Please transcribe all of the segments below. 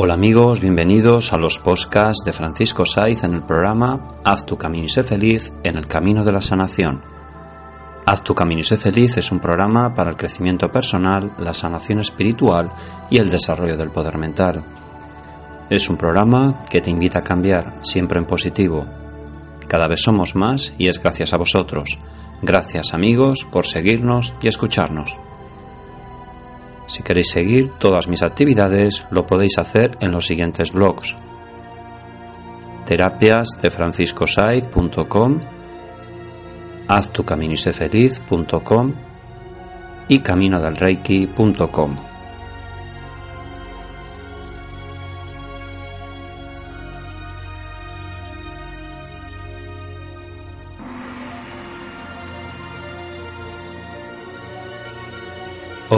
Hola amigos, bienvenidos a los podcasts de Francisco Saiz en el programa Haz tu camino y sé feliz en el camino de la sanación. Haz tu camino y sé feliz es un programa para el crecimiento personal, la sanación espiritual y el desarrollo del poder mental. Es un programa que te invita a cambiar, siempre en positivo. Cada vez somos más y es gracias a vosotros. Gracias amigos por seguirnos y escucharnos. Si queréis seguir todas mis actividades, lo podéis hacer en los siguientes blogs. Terapias de franciscosaiz.com, haztucaminisefeliz.com y caminodelreiki.com.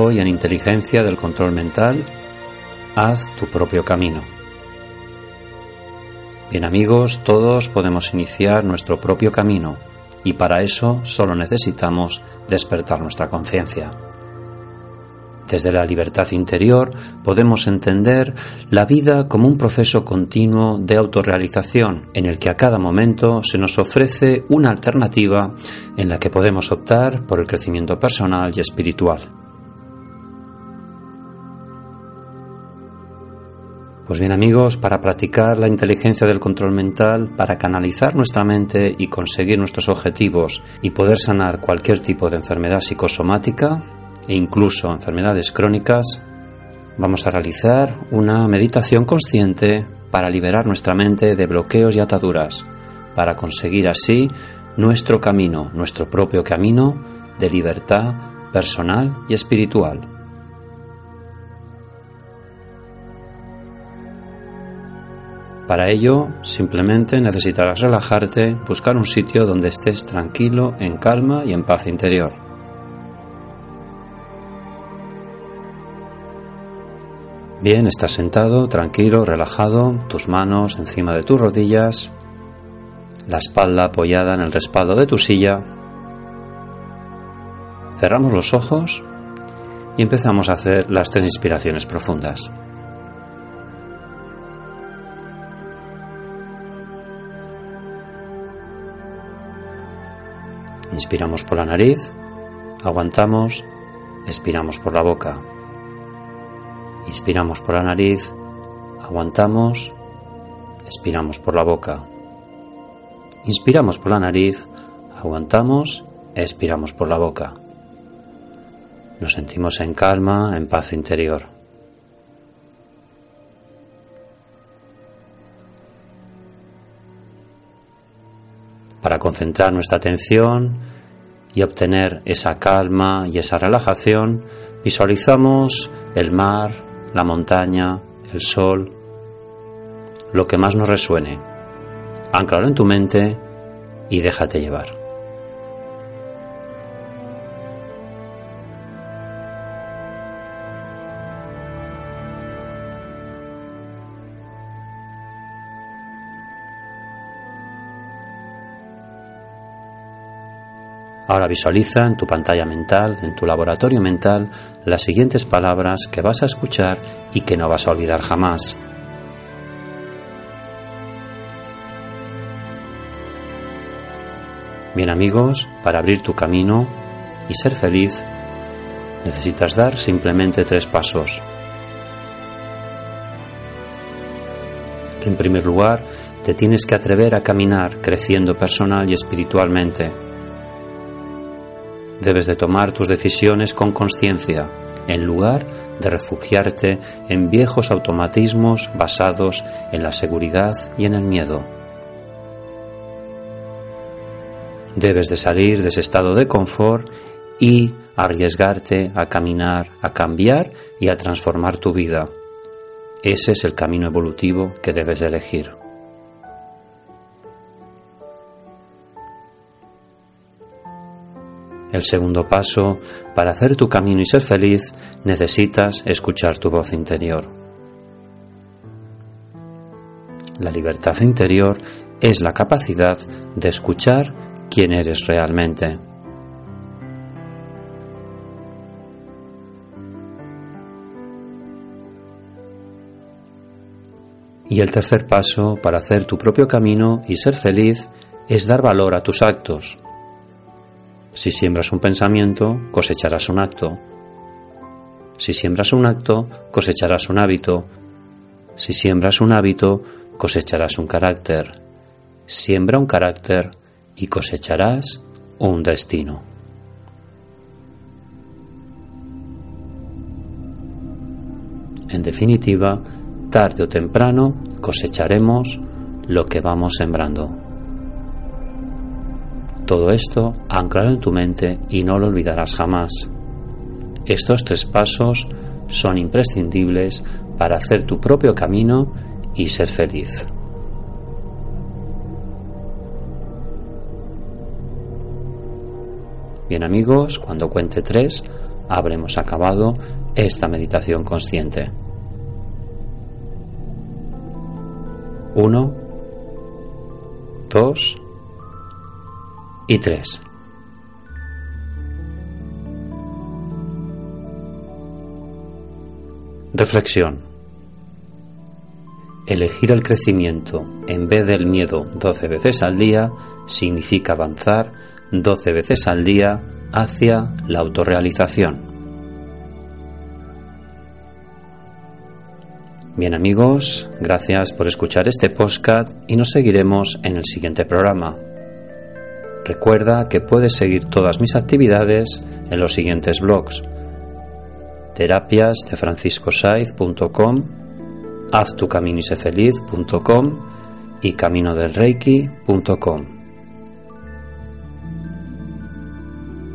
Hoy en Inteligencia del Control Mental, haz tu propio camino. Bien amigos, todos podemos iniciar nuestro propio camino y para eso solo necesitamos despertar nuestra conciencia. Desde la libertad interior podemos entender la vida como un proceso continuo de autorrealización en el que a cada momento se nos ofrece una alternativa en la que podemos optar por el crecimiento personal y espiritual. Pues bien amigos, para practicar la inteligencia del control mental, para canalizar nuestra mente y conseguir nuestros objetivos y poder sanar cualquier tipo de enfermedad psicosomática e incluso enfermedades crónicas, vamos a realizar una meditación consciente para liberar nuestra mente de bloqueos y ataduras, para conseguir así nuestro camino, nuestro propio camino de libertad personal y espiritual. Para ello, simplemente necesitarás relajarte, buscar un sitio donde estés tranquilo, en calma y en paz interior. Bien, estás sentado, tranquilo, relajado, tus manos encima de tus rodillas, la espalda apoyada en el respaldo de tu silla. Cerramos los ojos y empezamos a hacer las tres inspiraciones profundas. Inspiramos por la nariz, aguantamos, expiramos por la boca. Inspiramos por la nariz, aguantamos, expiramos por la boca. Inspiramos por la nariz, aguantamos, expiramos por la boca. Nos sentimos en calma, en paz interior. Para concentrar nuestra atención y obtener esa calma y esa relajación, visualizamos el mar, la montaña, el sol, lo que más nos resuene. Anclalo en tu mente y déjate llevar. Ahora visualiza en tu pantalla mental, en tu laboratorio mental, las siguientes palabras que vas a escuchar y que no vas a olvidar jamás. Bien amigos, para abrir tu camino y ser feliz, necesitas dar simplemente tres pasos. En primer lugar, te tienes que atrever a caminar creciendo personal y espiritualmente. Debes de tomar tus decisiones con conciencia, en lugar de refugiarte en viejos automatismos basados en la seguridad y en el miedo. Debes de salir de ese estado de confort y arriesgarte a caminar, a cambiar y a transformar tu vida. Ese es el camino evolutivo que debes de elegir. El segundo paso, para hacer tu camino y ser feliz, necesitas escuchar tu voz interior. La libertad interior es la capacidad de escuchar quién eres realmente. Y el tercer paso para hacer tu propio camino y ser feliz es dar valor a tus actos. Si siembras un pensamiento, cosecharás un acto. Si siembras un acto, cosecharás un hábito. Si siembras un hábito, cosecharás un carácter. Siembra un carácter y cosecharás un destino. En definitiva, tarde o temprano cosecharemos lo que vamos sembrando. Todo esto anclado en tu mente y no lo olvidarás jamás. Estos tres pasos son imprescindibles para hacer tu propio camino y ser feliz. Bien amigos, cuando cuente tres, habremos acabado esta meditación consciente. Uno, dos y tres. Reflexión. Elegir el crecimiento en vez del miedo 12 veces al día significa avanzar 12 veces al día hacia la autorrealización. Bien amigos, gracias por escuchar este podcast y nos seguiremos en el siguiente programa. Recuerda que puedes seguir todas mis actividades en los siguientes blogs terapias de franciscosaiz.com, haztucaminisefeliz.com y caminodelreiki.com.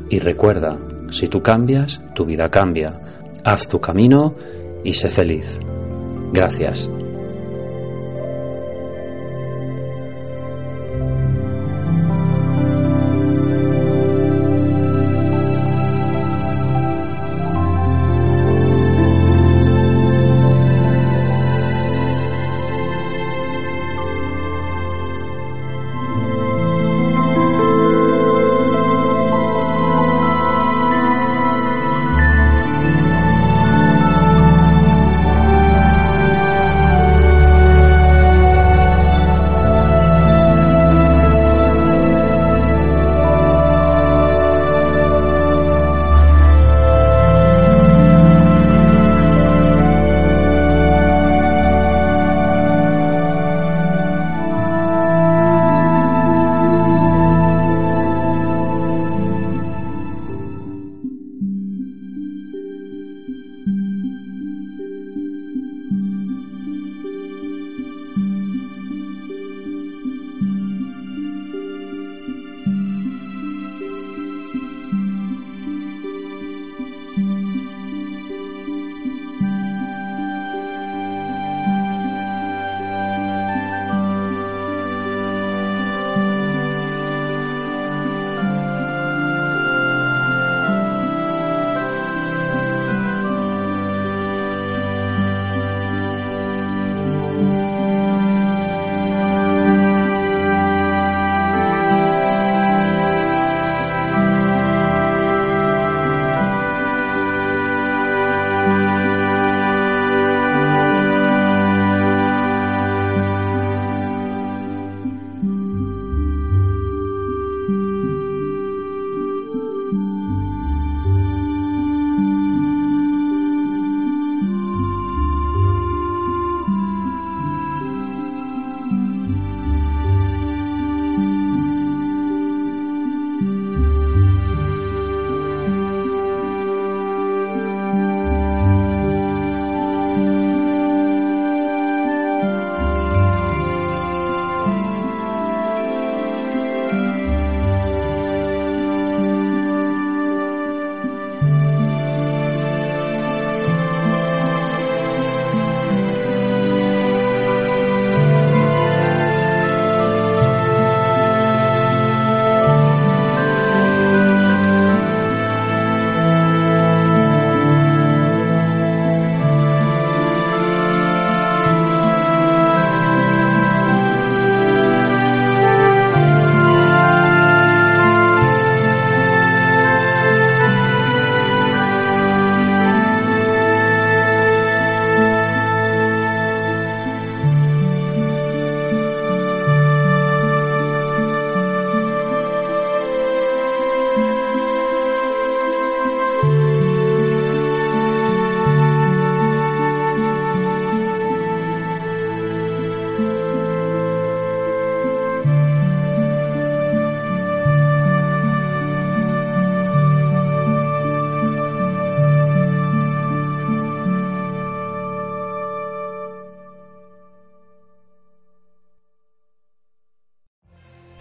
Y recuerda, si tú cambias, tu vida cambia. Haz tu camino y sé feliz. Gracias.